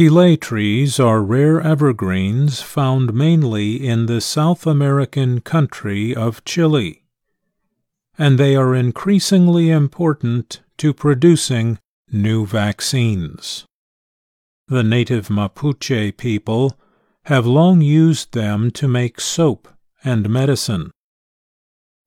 Quillay trees are rare evergreens found mainly in the South American country of Chile, and they are increasingly important to producing new vaccines. The native Mapuche people have long used them to make soap and medicine.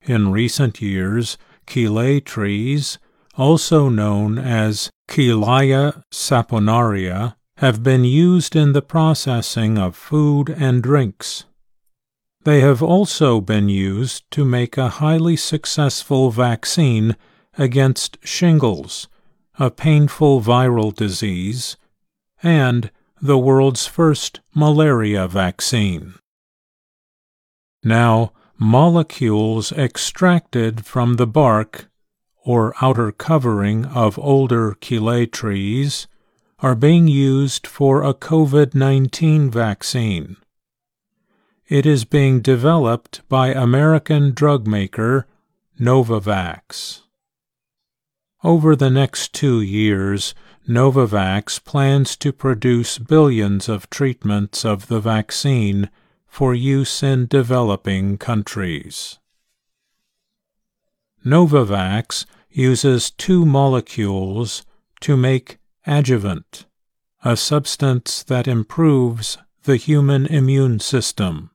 In recent years, quillay trees, also known as Quillaja saponaria, have been used in the processing of food and drinks. They have also been used to make a highly successful vaccine against shingles, a painful viral disease, and the world's first malaria vaccine. Now, molecules extracted from the bark or outer covering of older quillay trees are being used for a COVID 19 vaccine. It is being developed by American drug maker Novavax. Over the next two years, Novavax plans to produce billions of treatments of the vaccine for use in developing countries. Novavax uses two molecules to make adjuvant, a substance that improves the human immune system.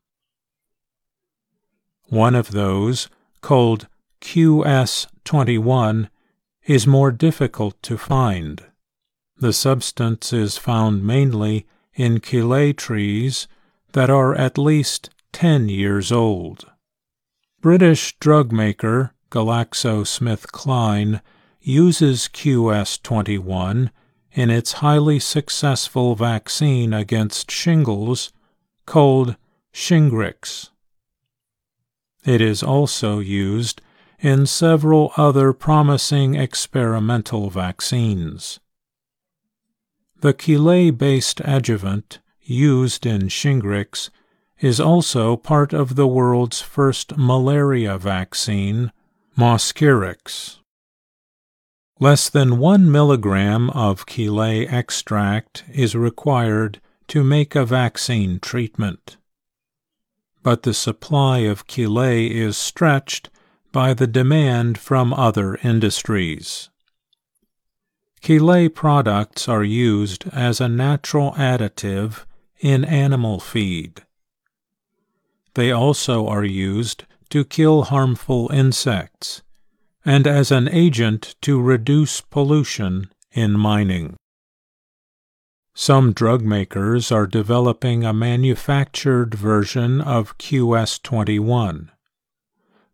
One of those, called QS21, is more difficult to find. The substance is found mainly in quillay trees that are at least 10 years old. British drug maker GlaxoSmithKline uses QS21 in its highly successful vaccine against shingles called Shingrix. It is also used in several other promising experimental vaccines. The quillay based adjuvant used in Shingrix is also part of the world's first malaria vaccine, Mosquirix. Less than one milligram of quillay extract is required to make a vaccine treatment. But the supply of quillay is stretched by the demand from other industries. Quillay products are used as a natural additive in animal feed. They also are used to kill harmful insects and as an agent to reduce pollution in mining. Some drug makers are developing a manufactured version of QS21,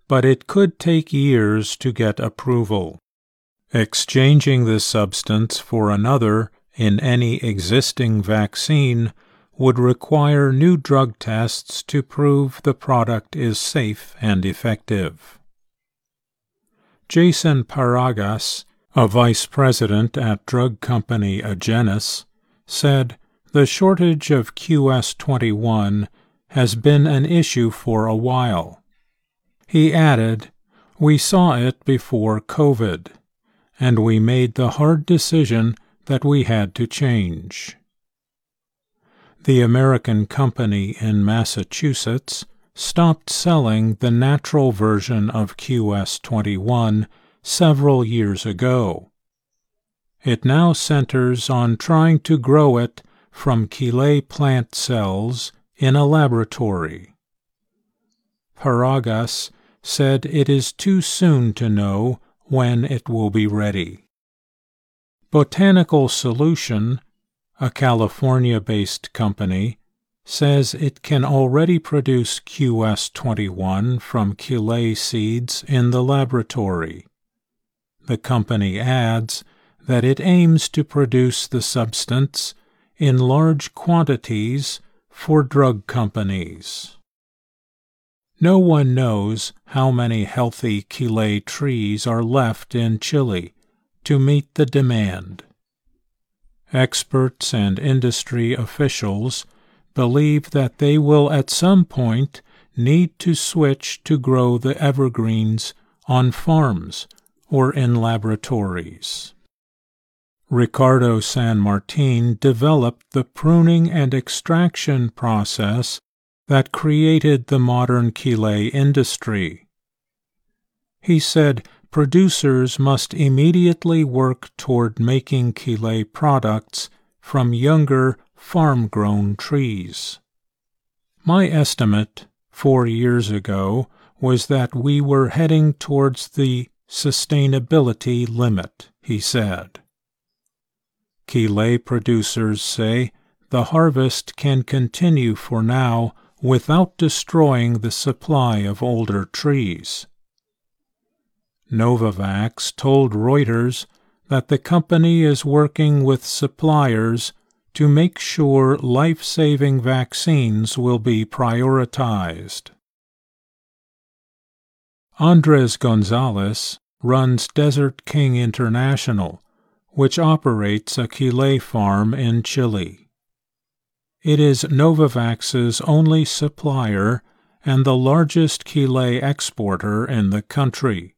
but it could take years to get approval. Exchanging this substance for another in any existing vaccine would require new drug tests to prove the product is safe and effective. Jason Paragas, a vice president at drug company Agenus, said the shortage of QS21 has been an issue for a while. He added, We saw it before COVID, and we made the hard decision that we had to change. The American company in Massachusetts stopped selling the natural version of QS21 several years ago. It now centers on trying to grow it from quillay plant cells in a laboratory. Paragas said it is too soon to know when it will be ready. Botanical Solution, a California based company, says it can already produce QS21 from quillay seeds in the laboratory. The company adds that it aims to produce the substance in large quantities for drug companies. No one knows how many healthy quillay trees are left in Chile to meet the demand. Experts and industry officials believe that they will at some point need to switch to grow the evergreens on farms or in laboratories. Ricardo San Martin developed the pruning and extraction process that created the modern Quillay industry. He said producers must immediately work toward making Quillay products from younger farm grown trees. My estimate four years ago was that we were heading towards the sustainability limit, he said. Quillay producers say the harvest can continue for now without destroying the supply of older trees. Novavax told Reuters that the company is working with suppliers to make sure life saving vaccines will be prioritized. Andres Gonzalez runs Desert King International, which operates a Quillay farm in Chile. It is Novavax's only supplier and the largest Quillay exporter in the country.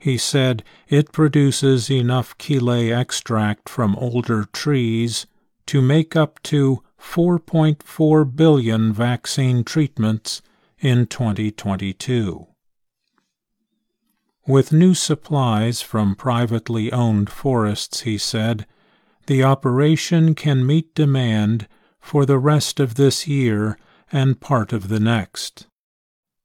He said it produces enough Quillay extract from older trees to make up to 4.4 billion vaccine treatments in 2022. With new supplies from privately owned forests, he said, the operation can meet demand for the rest of this year and part of the next.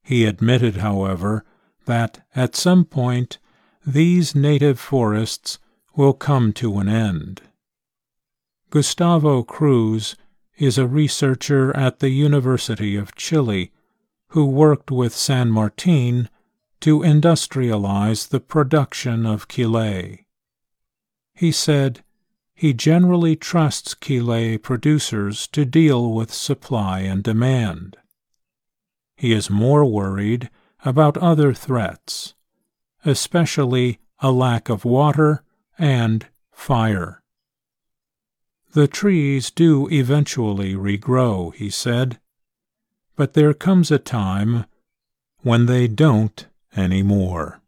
He admitted, however, that at some point these native forests will come to an end. Gustavo Cruz is a researcher at the University of Chile who worked with San Martin to industrialize the production of Quillay. He said he generally trusts Quillay producers to deal with supply and demand. He is more worried about other threats, especially a lack of water and fire. The trees do eventually regrow, he said, but there comes a time when they don't anymore.